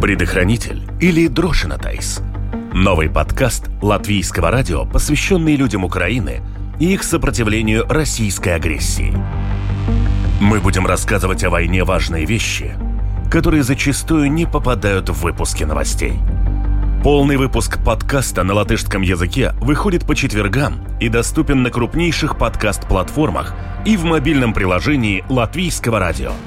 Предохранитель или Дрошина Тайс. Новый подкаст латвийского радио, посвященный людям Украины и их сопротивлению российской агрессии. Мы будем рассказывать о войне важные вещи, которые зачастую не попадают в выпуски новостей. Полный выпуск подкаста на латышском языке выходит по четвергам и доступен на крупнейших подкаст-платформах и в мобильном приложении Латвийского радио –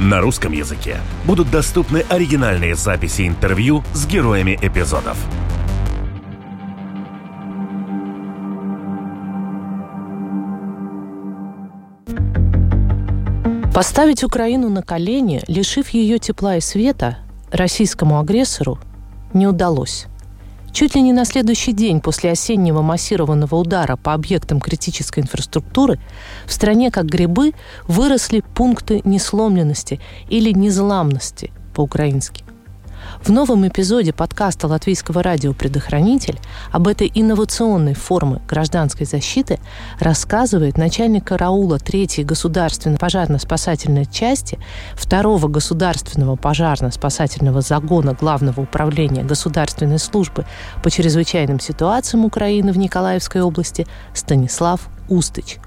на русском языке будут доступны оригинальные записи интервью с героями эпизодов. Поставить Украину на колени, лишив ее тепла и света, российскому агрессору не удалось. Чуть ли не на следующий день после осеннего массированного удара по объектам критической инфраструктуры в стране как грибы выросли пункты несломленности или незламности по-украински. В новом эпизоде подкаста Латвийского радио «Предохранитель» об этой инновационной форме гражданской защиты рассказывает начальник караула 3-й государственной пожарно-спасательной части 2-го государственного пожарно-спасательного загона Главного управления Государственной службы по чрезвычайным ситуациям Украины в Николаевской области Станислав Устыч.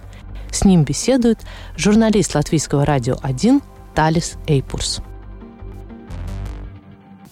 С ним беседует журналист Латвийского радио 1 Талис Эйпурс.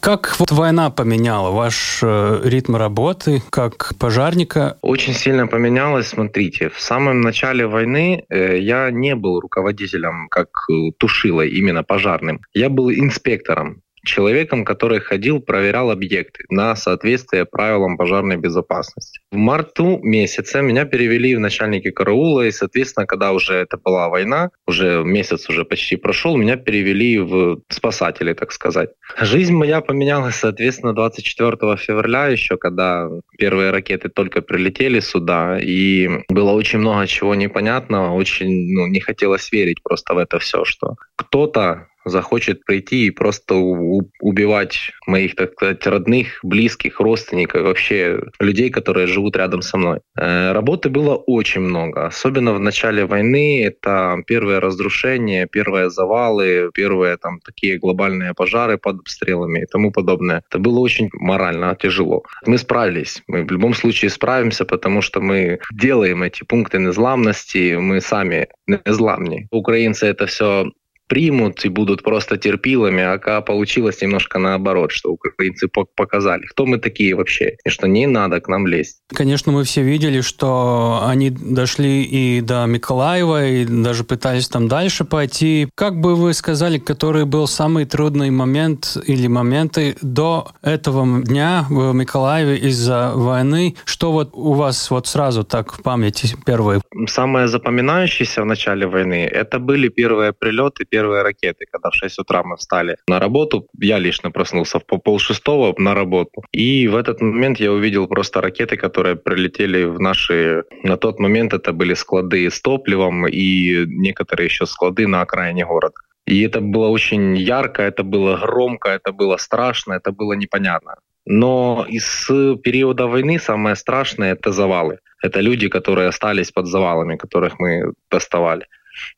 Как вот война поменяла ваш э, ритм работы как пожарника? Очень сильно поменялось. Смотрите, в самом начале войны э, я не был руководителем как э, тушилой, именно пожарным. Я был инспектором человеком, который ходил, проверял объекты на соответствие правилам пожарной безопасности. В марту месяце меня перевели в начальники караула, и, соответственно, когда уже это была война, уже месяц уже почти прошел, меня перевели в спасатели, так сказать. Жизнь моя поменялась, соответственно, 24 февраля еще, когда первые ракеты только прилетели сюда, и было очень много чего непонятного, очень ну, не хотелось верить просто в это все, что кто-то захочет прийти и просто убивать моих, так сказать, родных, близких, родственников, вообще людей, которые живут рядом со мной. Э, работы было очень много, особенно в начале войны. Это первые разрушения, первые завалы, первые там такие глобальные пожары под обстрелами и тому подобное. Это было очень морально тяжело. Мы справились, мы в любом случае справимся, потому что мы делаем эти пункты незламности, мы сами незламни. Украинцы это все примут и будут просто терпилами, а получилось немножко наоборот, что украинцы показали, кто мы такие вообще, и что не надо к нам лезть. Конечно, мы все видели, что они дошли и до Миколаева, и даже пытались там дальше пойти. Как бы вы сказали, который был самый трудный момент или моменты до этого дня в Миколаеве из-за войны? Что вот у вас вот сразу так в памяти первые? Самое запоминающееся в начале войны, это были первые прилеты, первые первые ракеты, когда в 6 утра мы встали на работу. Я лично проснулся в пол шестого на работу. И в этот момент я увидел просто ракеты, которые прилетели в наши... На тот момент это были склады с топливом и некоторые еще склады на окраине города. И это было очень ярко, это было громко, это было страшно, это было непонятно. Но из периода войны самое страшное — это завалы. Это люди, которые остались под завалами, которых мы доставали.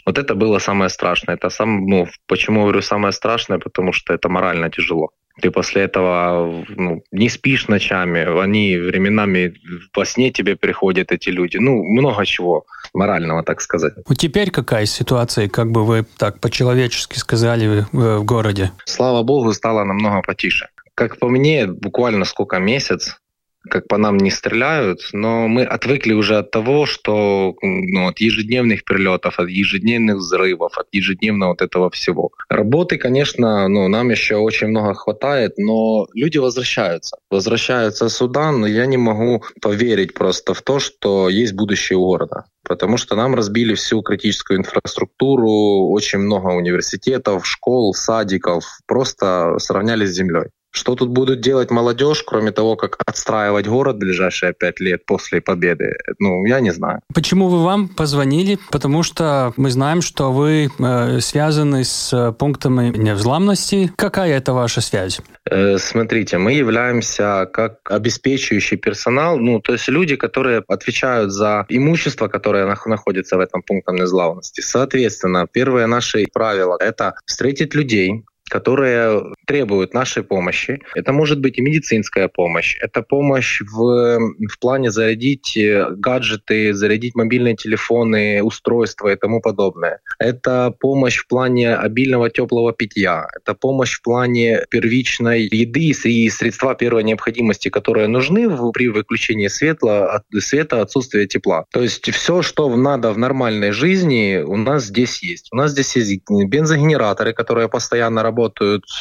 Вот это было самое страшное. Это сам, ну, почему говорю самое страшное, потому что это морально тяжело. Ты после этого ну, не спишь ночами, они временами во сне тебе приходят эти люди. Ну, много чего морального, так сказать. Вот теперь какая ситуация, как бы вы так по-человечески сказали в, в городе? Слава богу, стало намного потише. Как по мне, буквально сколько месяц, как по нам не стреляют, но мы отвыкли уже от того, что ну, от ежедневных прилетов, от ежедневных взрывов, от ежедневного вот этого всего. Работы, конечно, ну, нам еще очень много хватает, но люди возвращаются. Возвращаются сюда, но я не могу поверить просто в то, что есть будущее у города. Потому что нам разбили всю критическую инфраструктуру, очень много университетов, школ, садиков, просто сравняли с землей. Что тут будут делать молодежь, кроме того, как отстраивать город ближайшие пять лет после победы? Ну, я не знаю. Почему вы вам позвонили? Потому что мы знаем, что вы э, связаны с э, пунктами невзламности. Какая это ваша связь? Э, смотрите, мы являемся как обеспечивающий персонал, ну, то есть люди, которые отвечают за имущество, которое находится в этом пункте незглавности. Соответственно, первое наше правило — это встретить людей, которые требуют нашей помощи. Это может быть и медицинская помощь, это помощь в, в плане зарядить э, гаджеты, зарядить мобильные телефоны, устройства и тому подобное. Это помощь в плане обильного теплого питья, это помощь в плане первичной еды и средства первой необходимости, которые нужны при выключении света, света отсутствия тепла. То есть все, что надо в нормальной жизни, у нас здесь есть. У нас здесь есть бензогенераторы, которые постоянно работают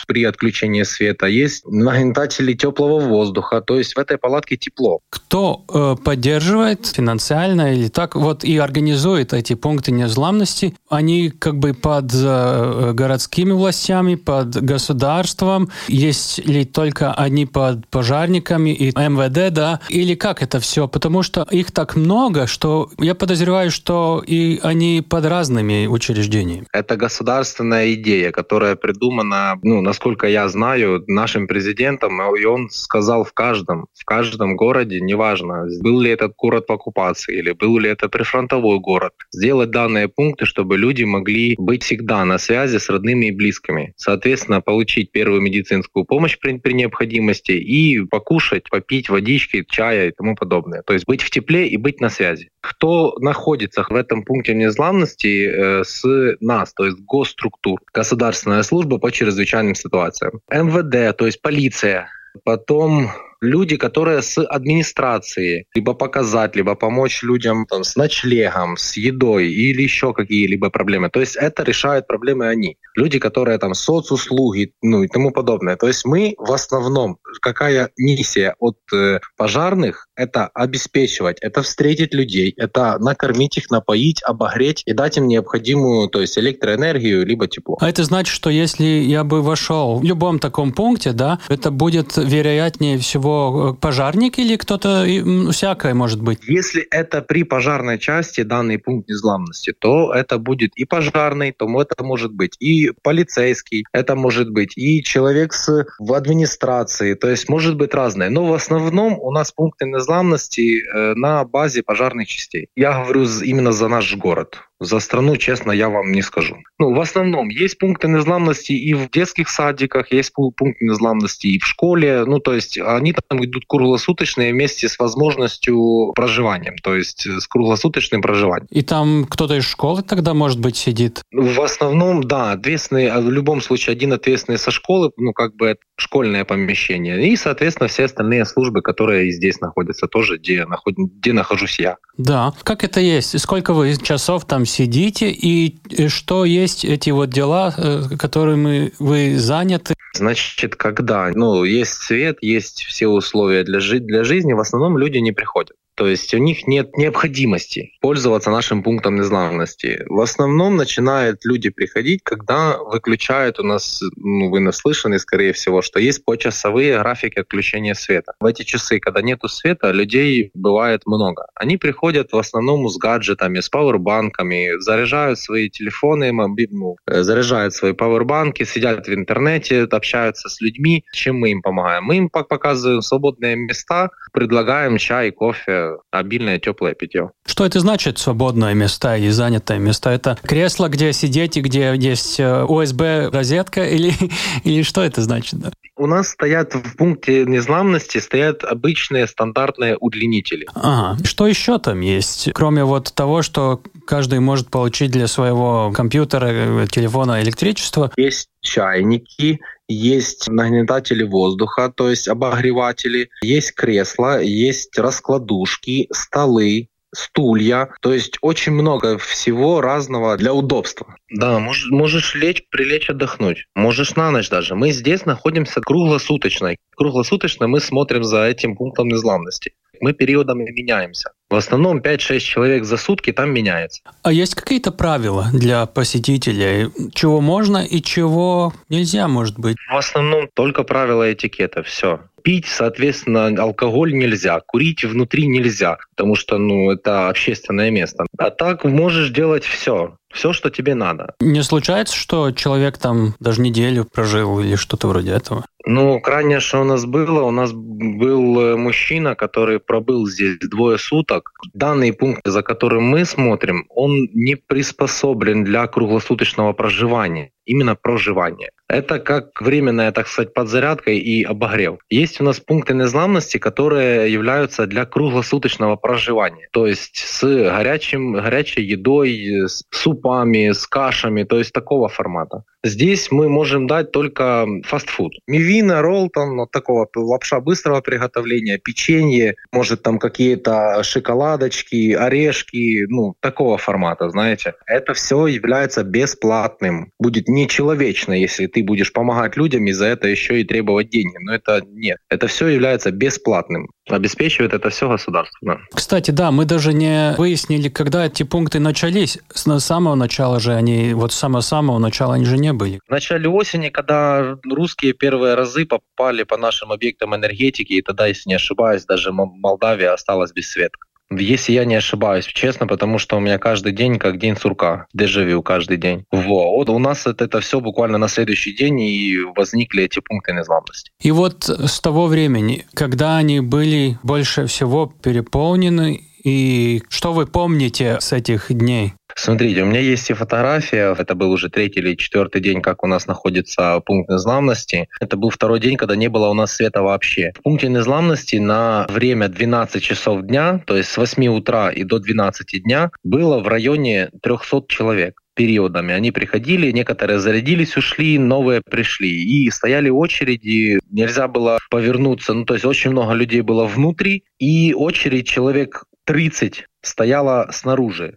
при отключении света, есть нагнетатели теплого воздуха, то есть в этой палатке тепло. Кто э, поддерживает финансально или так вот и организует эти пункты незламности? Они как бы под э, городскими властями, под государством? Есть ли только они под пожарниками и МВД, да? Или как это все? Потому что их так много, что я подозреваю, что и они под разными учреждениями. Это государственная идея, которая придумана, ну, насколько я знаю, нашим президентом, и он сказал в каждом, в каждом городе, неважно, был ли этот город в оккупации или был ли это прифронтовой город, сделать данные пункты, чтобы люди могли быть всегда на связи с родными и близкими. Соответственно, получить первую медицинскую помощь при, при необходимости и покушать, попить водички, чая и тому подобное. То есть быть в тепле и быть на связи. Кто находится в этом пункте незламности э, с нас, то есть госструктур, государственная служба по чрезвычайным ситуациям, МВД, то есть полиция, потом люди, которые с администрацией, либо показать, либо помочь людям там, с ночлегом, с едой или еще какие-либо проблемы. То есть это решают проблемы они. Люди, которые там соцуслуги, ну и тому подобное. То есть мы в основном, какая миссия от э, пожарных, это обеспечивать, это встретить людей, это накормить их, напоить, обогреть и дать им необходимую, то есть электроэнергию, либо тепло. А это значит, что если я бы вошел в любом таком пункте, да, это будет вероятнее всего Э, пожарник или кто-то всякое может быть? Если это при пожарной части данный пункт незламности, то это будет и пожарный, то это может быть и полицейский, это может быть и человек с, в администрации, то есть может быть разное. Но в основном у нас пункты незламности э, на базе пожарных частей. Я говорю именно за наш город. За страну, честно, я вам не скажу. Ну, в основном есть пункты незламности и в детских садиках, есть пункты незламности и в школе. Ну, то есть они там идут круглосуточные вместе с возможностью проживания, то есть с круглосуточным проживанием. И там кто-то из школы тогда, может быть, сидит? В основном, да, ответственный, а в любом случае один ответственный со школы, ну, как бы это школьное помещение. И, соответственно, все остальные службы, которые здесь находятся, тоже, где, наход... где нахожусь я. Да. Как это есть? Сколько вы часов там сидите и что есть эти вот дела, э, которыми вы заняты? Значит, когда ну, есть свет, есть все условия для, жи- для жизни, в основном люди не приходят. То есть у них нет необходимости пользоваться нашим пунктом незламности. В основном начинают люди приходить, когда выключают у нас, ну, вы наслышаны, скорее всего, что есть почасовые графики отключения света. В эти часы, когда нету света, людей бывает много. Они приходят в основном с гаджетами, с пауэрбанками, заряжают свои телефоны, ну, э, заряжают свои пауэрбанки, сидят в интернете, общаются с людьми. Чем мы им помогаем? Мы им показываем свободные места, предлагаем чай, кофе, обильное теплое питье. Что это значит, свободное места и занятое место? Это кресло, где сидеть и где есть USB-розетка э, или, или что это значит? Да? У нас стоят в пункте незламности стоят обычные стандартные удлинители. Ага. Что еще там есть? Кроме вот того, что каждый может получить для своего компьютера, э, телефона электричество? Есть чайники, есть нагнетатели воздуха, то есть обогреватели, есть кресла, есть раскладушки, столы, стулья, то есть очень много всего разного для удобства. Да, можешь, можешь лечь, прилечь отдохнуть, можешь на ночь даже. Мы здесь находимся круглосуточно. Круглосуточно мы смотрим за этим пунктом незламности. Мы периодами меняемся. В основном 5-6 человек за сутки там меняется. А есть какие-то правила для посетителей? Чего можно и чего нельзя, может быть? В основном только правила этикета, все. Пить, соответственно, алкоголь нельзя, курить внутри нельзя, потому что, ну, это общественное место. А так можешь делать все все, что тебе надо. Не случается, что человек там даже неделю прожил или что-то вроде этого? Ну, крайнее, что у нас было, у нас был э, мужчина, который пробыл здесь двое суток. Данный пункт, за которым мы смотрим, он не приспособлен для круглосуточного проживания именно проживание. Это как временная, так сказать, подзарядка и обогрев. Есть у нас пункты незламности, которые являются для круглосуточного проживания. То есть с горячим, горячей едой, с супами, с кашами, то есть такого формата. Здесь мы можем дать только фастфуд. Мивина, ролл, там, вот такого лапша быстрого приготовления, печенье, может там какие-то шоколадочки, орешки, ну, такого формата, знаете. Это все является бесплатным. Будет нечеловечно, если ты будешь помогать людям и за это еще и требовать деньги. Но это нет. Это все является бесплатным. Обеспечивает это все государство. Да. Кстати, да, мы даже не выяснили, когда эти пункты начались. С самого начала же они, вот с самого-самого начала они же не были. В начале осени, когда русские первые разы попали по нашим объектам энергетики, и тогда, если не ошибаюсь, даже Молдавия осталась без света. Если я не ошибаюсь, честно, потому что у меня каждый день как день сурка, дежавю каждый день. Во, вот у нас это, это все буквально на следующий день и возникли эти пункты незламности. И вот с того времени, когда они были больше всего переполнены, и что вы помните с этих дней? Смотрите, у меня есть и фотография. Это был уже третий или четвертый день, как у нас находится пункт незламности. Это был второй день, когда не было у нас света вообще. В пункте незламности на время 12 часов дня, то есть с 8 утра и до 12 дня, было в районе 300 человек периодами. Они приходили, некоторые зарядились, ушли, новые пришли. И стояли очереди, нельзя было повернуться. Ну, то есть очень много людей было внутри, и очередь человек 30 стояла снаружи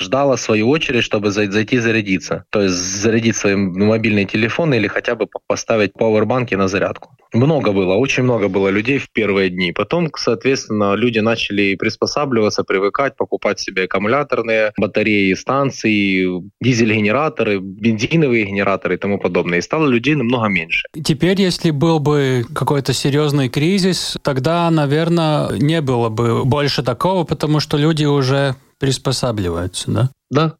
ждала свою очередь, чтобы зайти зарядиться. То есть зарядить свой мобильный телефон или хотя бы поставить пауэрбанки на зарядку. Много было, очень много было людей в первые дни. Потом, соответственно, люди начали приспосабливаться, привыкать, покупать себе аккумуляторные батареи, станции, дизель-генераторы, бензиновые генераторы и тому подобное. И стало людей намного меньше. Теперь, если был бы какой-то серьезный кризис, тогда, наверное, не было бы больше такого, потому что люди уже приспосабливаются, да? Да.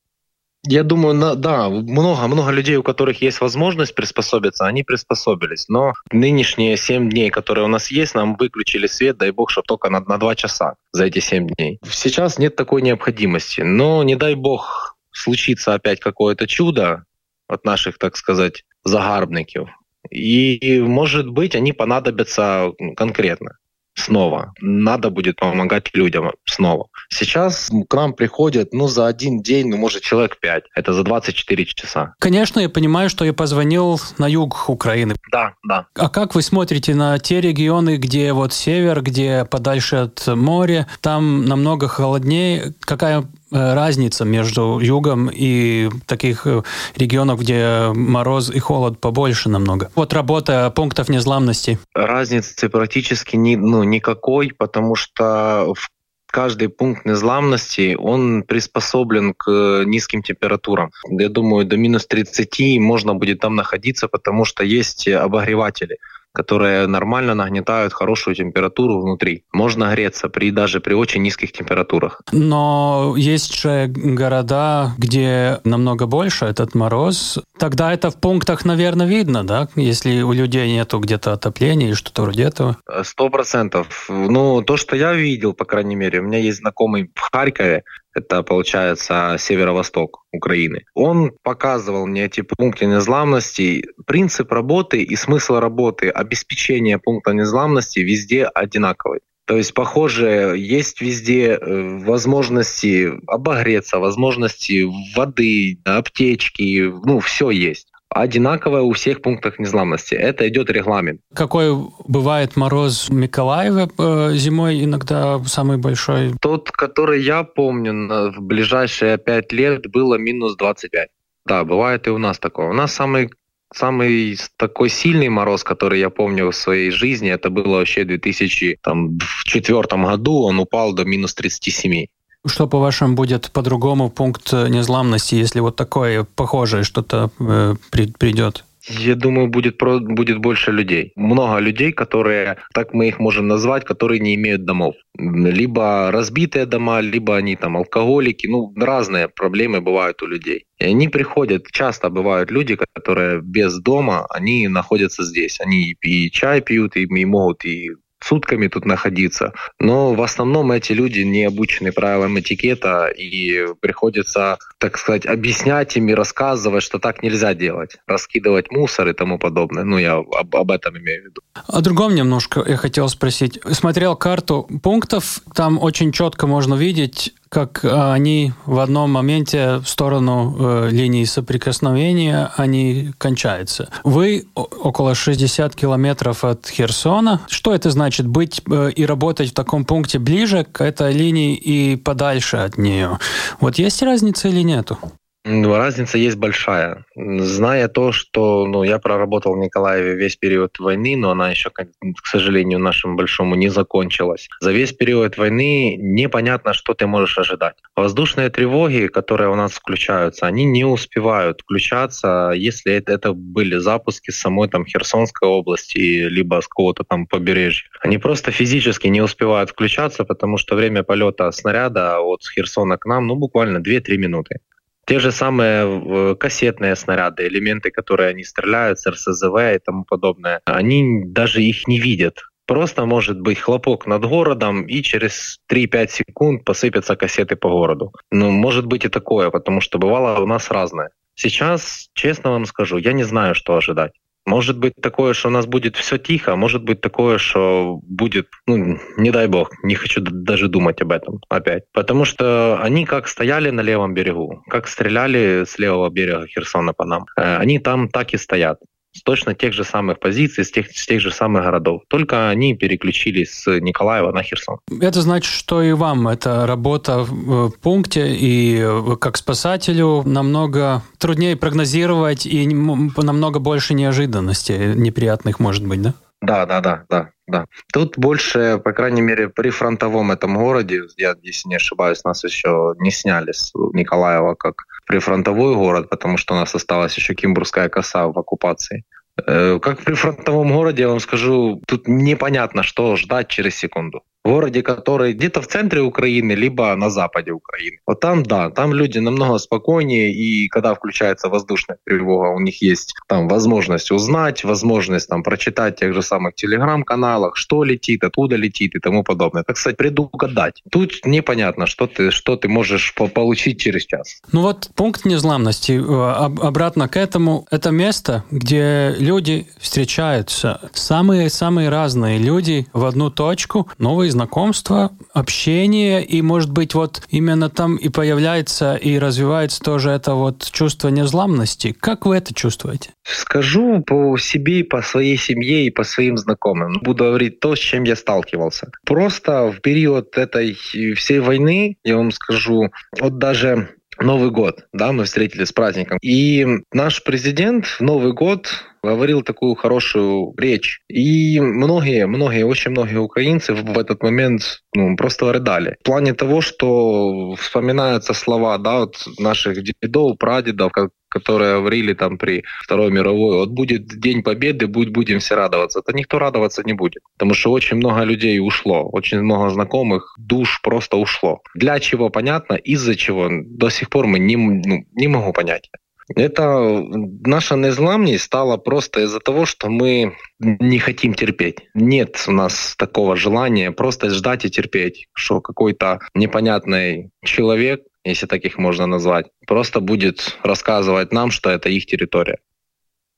Я думаю, да, много, много людей, у которых есть возможность приспособиться, они приспособились. Но нынешние 7 дней, которые у нас есть, нам выключили свет, дай бог, чтобы только на, на 2 часа за эти 7 дней. Сейчас нет такой необходимости. Но не дай бог случится опять какое-то чудо от наших, так сказать, загарбников. И, может быть, они понадобятся конкретно снова. Надо будет помогать людям снова. Сейчас к нам приходят, ну, за один день, ну, может, человек пять. Это за 24 часа. Конечно, я понимаю, что я позвонил на юг Украины. Да, да. А как вы смотрите на те регионы, где вот север, где подальше от моря, там намного холоднее? Какая разница между югом и таких э, регионов, где мороз и холод побольше намного? Вот работа пунктов незламности. Разницы практически ни, ну, никакой, потому что в каждый пункт незламности, он приспособлен к низким температурам. Я думаю, до минус 30 можно будет там находиться, потому что есть обогреватели которые нормально нагнетают хорошую температуру внутри. Можно греться при, даже при очень низких температурах. Но есть же города, где намного больше этот мороз. Тогда это в пунктах, наверное, видно, да? Если у людей нету где-то отопления или что-то вроде этого. Сто процентов. Ну, то, что я видел, по крайней мере, у меня есть знакомый в Харькове, это получается северо-восток Украины. Он показывал мне эти пункты незламности. Принцип работы и смысл работы, обеспечение пункта незламности везде одинаковый. То есть, похоже, есть везде э, возможности обогреться, возможности воды, аптечки, ну, все есть одинаковая у всех пунктах незламности. Это идет регламент. Какой бывает мороз в Миколаеве э, зимой иногда самый большой? Тот, который я помню, в ближайшие пять лет было минус 25. Да, бывает и у нас такое. У нас самый самый такой сильный мороз, который я помню в своей жизни, это было вообще в 2004 году, он упал до минус 37. Что, по-вашему, будет по-другому пункт незламности, если вот такое похожее что-то э, при, придет? я думаю, будет, будет больше людей. Много людей, которые, так мы их можем назвать, которые не имеют домов. Либо разбитые дома, либо они там алкоголики. Ну, разные проблемы бывают у людей. И они приходят, часто бывают люди, которые без дома, они находятся здесь. Они и чай пьют, и, и могут и сутками тут находиться. Но в основном эти люди не обучены правилам этикета, и приходится, так сказать, объяснять им и рассказывать, что так нельзя делать. Раскидывать мусор и тому подобное. Ну, я об, об этом имею в виду. О другом немножко я хотел спросить. Смотрел карту пунктов, там очень четко можно видеть, как э, они в одном моменте в сторону э, линии соприкосновения они кончаются. Вы около 60 километров от Херсона. Что это значит быть э, и работать в таком пункте ближе к этой линии и подальше от нее? Вот есть разница или нету? Разница есть большая. Зная то, что ну, я проработал в Николаеве весь период войны, но она еще, к сожалению, нашему большому не закончилась. За весь период войны непонятно, что ты можешь ожидать. Воздушные тревоги, которые у нас включаются, они не успевают включаться, если это, это были запуски самой там Херсонской области, либо с какого-то там побережья. Они просто физически не успевают включаться, потому что время полета снаряда от Херсона к нам, ну, буквально 2-3 минуты. Те же самые кассетные снаряды, элементы, которые они стреляют с РСЗВ и тому подобное, они даже их не видят. Просто может быть хлопок над городом, и через 3-5 секунд посыпятся кассеты по городу. Ну, может быть и такое, потому что бывало у нас разное. Сейчас, честно вам скажу, я не знаю, что ожидать. Может быть такое, что у нас будет все тихо, может быть такое, что будет, ну, не дай бог, не хочу даже думать об этом опять. Потому что они как стояли на левом берегу, как стреляли с левого берега Херсона по нам, э, они там так и стоят с точно тех же самых позиций, с тех, с тех же самых городов. Только они переключились с Николаева на Херсон. Это значит, что и вам эта работа в пункте и как спасателю намного труднее прогнозировать и намного больше неожиданностей неприятных может быть, да? Да, да, да, да, да. Тут больше, по крайней мере, при фронтовом этом городе, я, если не ошибаюсь, нас еще не сняли с Николаева как прифронтовой город, потому что у нас осталась еще Кимбурская коса в оккупации. Э, как при фронтовом городе, я вам скажу, тут непонятно, что ждать через секунду городе, который где-то в центре Украины, либо на западе Украины. Вот там, да, там люди намного спокойнее, и когда включается воздушная тревога, у них есть там возможность узнать, возможность там прочитать тех же самых телеграм-каналах, что летит, откуда летит и тому подобное. Так сказать, предугадать. Тут непонятно, что ты, что ты можешь получить через час. Ну вот пункт незламности, э, обратно к этому, это место, где люди встречаются, самые-самые разные люди в одну точку, новые знакомства, общение, и, может быть, вот именно там и появляется и развивается тоже это вот чувство незламности. Как вы это чувствуете? Скажу по себе, по своей семье и по своим знакомым. Буду говорить то, с чем я сталкивался. Просто в период этой всей войны, я вам скажу, вот даже Новый год, да, мы встретились с праздником. И наш президент в Новый год говорил такую хорошую речь. И многие, многие, очень многие украинцы в этот момент ну, просто рыдали. В плане того, что вспоминаются слова да, вот наших дедов, прадедов, как которые говорили там при Второй мировой, вот будет День Победы, будь, будем все радоваться. Это никто радоваться не будет, потому что очень много людей ушло, очень много знакомых душ просто ушло. Для чего понятно, из-за чего до сих пор мы не, ну, не могу понять. Это наша незламность стала просто из-за того, что мы не хотим терпеть. Нет у нас такого желания просто ждать и терпеть, что какой-то непонятный человек, если так их можно назвать, просто будет рассказывать нам, что это их территория.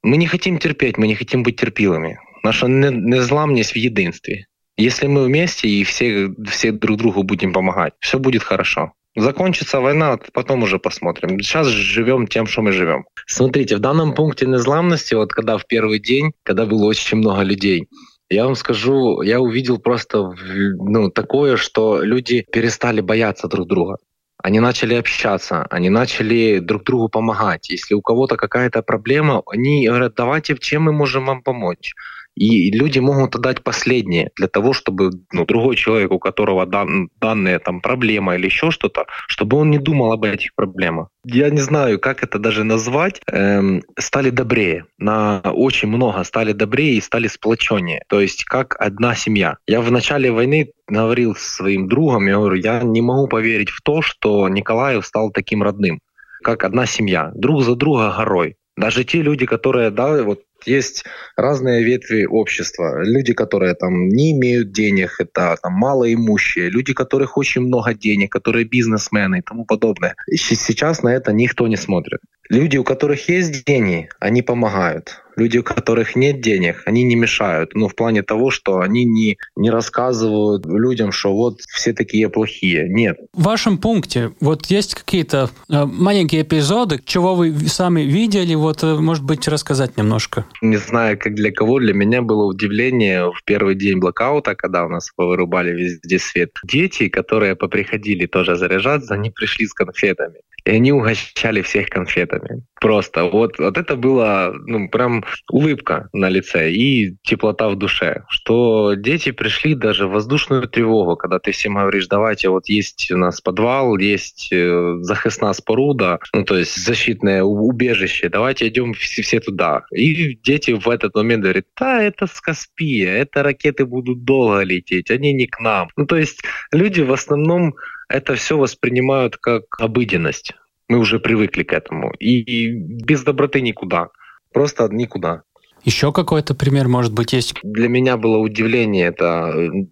Мы не хотим терпеть, мы не хотим быть терпилами. Наша незламность в единстве. Если мы вместе и все, все друг другу будем помогать, все будет хорошо. Закончится война, потом уже посмотрим. Сейчас живем тем, что мы живем. Смотрите, в данном пункте незламности, вот когда в первый день, когда было очень много людей, я вам скажу, я увидел просто ну, такое, что люди перестали бояться друг друга. Они начали общаться, они начали друг другу помогать. Если у кого-то какая-то проблема, они говорят, давайте, чем мы можем вам помочь. И люди могут отдать последнее для того, чтобы ну, другой человек, у которого дан, данная там проблема или еще что-то, чтобы он не думал об этих проблемах. Я не знаю, как это даже назвать, эм, стали добрее. На очень много стали добрее и стали сплоченнее. То есть как одна семья. Я в начале войны говорил своим другом, я говорю, я не могу поверить в то, что Николаев стал таким родным, как одна семья, друг за друга горой. Даже те люди, которые, да, вот есть разные ветви общества. Люди, которые там не имеют денег, это там малоимущие, люди, которых очень много денег, которые бизнесмены и тому подобное. И сейчас на это никто не смотрит. Люди, у которых есть деньги, они помогают. Люди, у которых нет денег, они не мешают. Ну, в плане того, что они не, не рассказывают людям, что вот все такие плохие. Нет. В вашем пункте вот есть какие-то э, маленькие эпизоды, чего вы сами видели, вот, э, может быть, рассказать немножко? Не знаю, как для кого, для меня было удивление в первый день блокаута, когда у нас вырубали везде свет. Дети, которые поприходили тоже заряжаться, они пришли с конфетами и они угощали всех конфетами. Просто вот, вот это было ну, прям улыбка на лице и теплота в душе, что дети пришли даже в воздушную тревогу, когда ты всем говоришь, давайте, вот есть у нас подвал, есть э, захисна споруда, ну то есть защитное убежище, давайте идем все, туда. И дети в этот момент говорят, да, это с Каспия, это ракеты будут долго лететь, они не к нам. Ну то есть люди в основном это все воспринимают как обыденность. Мы уже привыкли к этому. И без доброты никуда. Просто никуда. Еще какой-то пример, может быть, есть? Для меня было удивление, это э,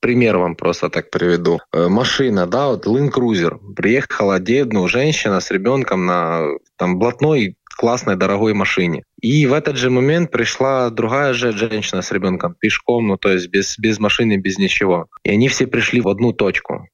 пример вам просто так приведу. Э, машина, да, вот Land Cruiser. Приехала одна женщина с ребенком на там блатной классной, дорогой машине. И в этот же момент пришла другая же женщина с ребенком пешком, ну то есть без, без машины, без ничего. И они все пришли в одну точку.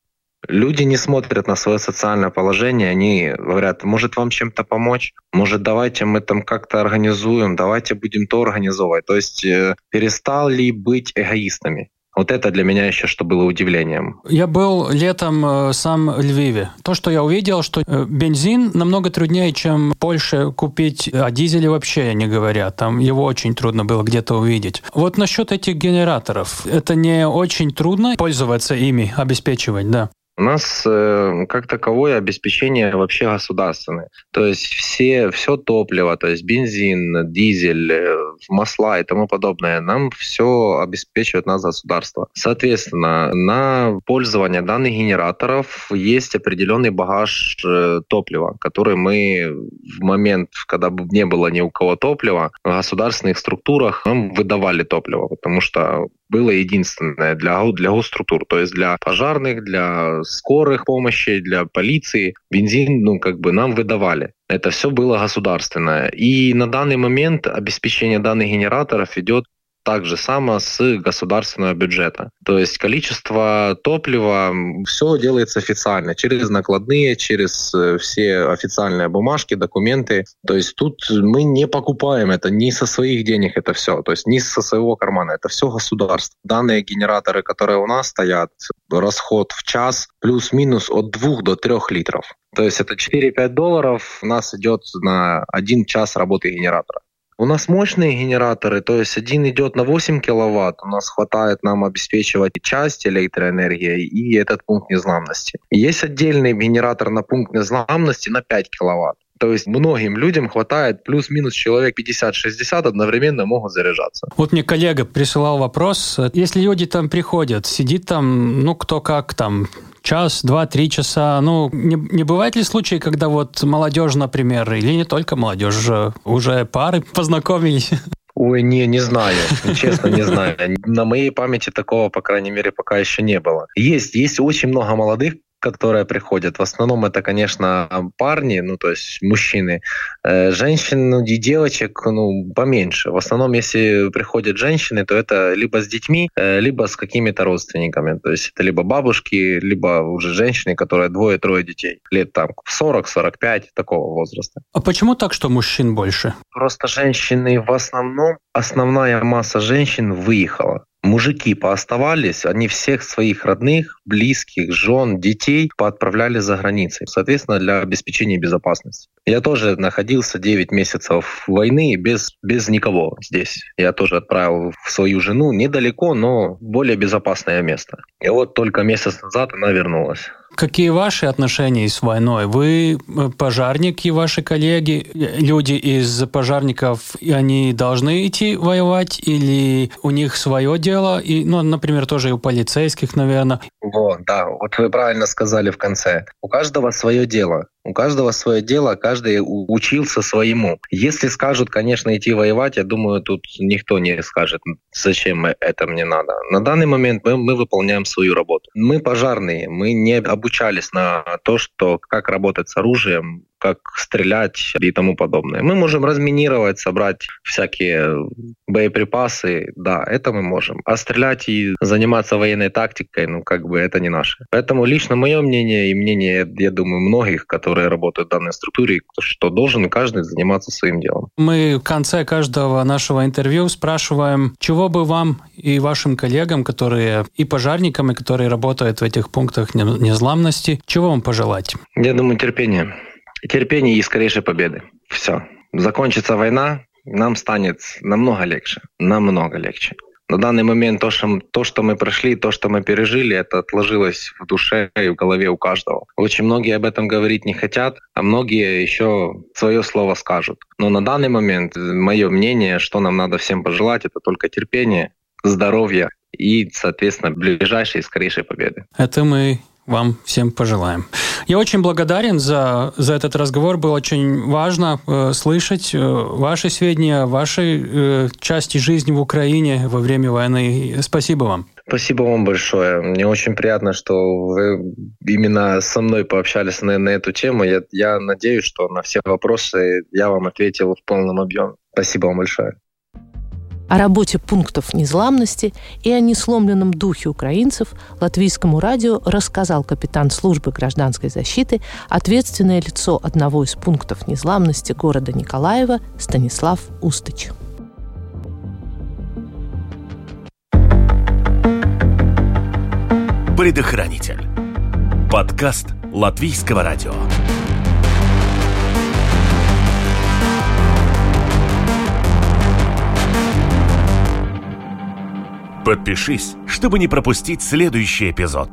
Люди не смотрят на свое социальное положение, они говорят, может вам чем-то помочь, может давайте мы там как-то организуем, давайте будем то организовывать. То есть э, перестали быть эгоистами. Вот это для меня еще что было удивлением. Я был летом э, сам в Львиве. То, что я увидел, что э, бензин намного труднее, чем в Польше купить, а дизеле вообще не говоря. Там его очень трудно было где-то увидеть. Вот насчет этих генераторов. Это не очень трудно пользоваться ими, обеспечивать, да? У нас э, как таковое обеспечение вообще государственное. То есть все, все топливо, то есть бензин, дизель, э, масла и тому подобное, нам все обеспечивает нас государство. Соответственно, на пользование данных генераторов есть определенный багаж э, топлива, который мы в момент, когда не было ни у кого топлива, в государственных структурах нам выдавали топливо, потому что было единственное для, для госструктур, то есть для пожарных, для скорых помощи, для полиции. Бензин, ну, как бы нам выдавали. Это все было государственное. И на данный момент обеспечение данных генераторов идет так же само с государственного бюджета. То есть количество топлива, все делается официально, через накладные, через э, все официальные бумажки, документы. То есть тут мы не покупаем это ни со своих денег это все, то есть ни со своего кармана, это все государство. Данные генераторы, которые у нас стоят, расход в час плюс-минус от 2 до 3 литров. То есть это 4-5 долларов у нас идет на один час работы генератора. У нас мощные генераторы, то есть один идет на 8 киловатт, у нас хватает нам обеспечивать часть электроэнергии и этот пункт незламности. есть отдельный генератор на пункт незламности на 5 киловатт. То есть многим людям хватает плюс-минус человек 50-60 одновременно могут заряжаться. Вот мне коллега присылал вопрос. Если люди там приходят, сидит там, ну, кто как там, час, два, три часа. Ну, не, не бывает ли случаи, когда вот молодежь, например, или не только молодежь, уже пары познакомились? Ой, не, не знаю, честно, не знаю. На моей памяти такого, по крайней мере, пока еще не было. Есть, есть очень много молодых, которые приходят. В основном это, конечно, парни, ну, то есть мужчины. Э, женщин ну, и девочек, ну, поменьше. В основном, если приходят женщины, то это либо с детьми, э, либо с какими-то родственниками. То есть это либо бабушки, либо уже женщины, которые двое-трое детей. Лет там 40-45, такого возраста. А почему так, что мужчин больше? Просто женщины в основном, основная масса женщин выехала мужики пооставались, они всех своих родных, близких, жен, детей поотправляли за границей, соответственно, для обеспечения безопасности. Я тоже находился 9 месяцев войны без, без никого здесь. Я тоже отправил свою жену недалеко, но более безопасное место. И вот только месяц назад она вернулась. Какие ваши отношения с войной? Вы э, пожарники, ваши коллеги, люди из пожарников, они должны идти воевать или у них свое дело? И, ну, например, тоже и у полицейских, наверное. Вот, да, вот вы правильно сказали в конце. У каждого свое дело. У каждого свое дело, каждый учился своему. Если скажут, конечно, идти воевать, я думаю, тут никто не скажет, зачем это мне надо. На данный момент мы, мы выполняем свою работу. Мы пожарные, мы не обучались на то, что как работать с оружием, как стрелять и тому подобное. Мы можем разминировать, собрать всякие боеприпасы, да, это мы можем. А стрелять и заниматься военной тактикой, ну, как бы это не наше. Поэтому лично мое мнение и мнение, я думаю, многих, которые работают в данной структуре, что должен каждый заниматься своим делом. Мы в конце каждого нашего интервью спрашиваем, чего бы вам и вашим коллегам, которые и пожарникам, и которые работают в этих пунктах незламности, чего вам пожелать? Я думаю, терпение терпение и скорейшей победы. Все. Закончится война, нам станет намного легче. Намного легче. На данный момент то что, то, что мы прошли, то, что мы пережили, это отложилось в душе и в голове у каждого. Очень многие об этом говорить не хотят, а многие еще свое слово скажут. Но на данный момент мое мнение, что нам надо всем пожелать, это только терпение, здоровье и, соответственно, ближайшей и скорейшей победы. Это мы вам всем пожелаем. Я очень благодарен за, за этот разговор. Было очень важно э, слышать э, ваши сведения, вашей э, части жизни в Украине во время войны. Спасибо вам. Спасибо вам большое. Мне очень приятно, что вы именно со мной пообщались на, на эту тему. Я, я надеюсь, что на все вопросы я вам ответил в полном объеме. Спасибо вам большое о работе пунктов незламности и о несломленном духе украинцев латвийскому радио рассказал капитан службы гражданской защиты, ответственное лицо одного из пунктов незламности города Николаева Станислав Устыч. Предохранитель. Подкаст Латвийского радио. Подпишись, чтобы не пропустить следующий эпизод.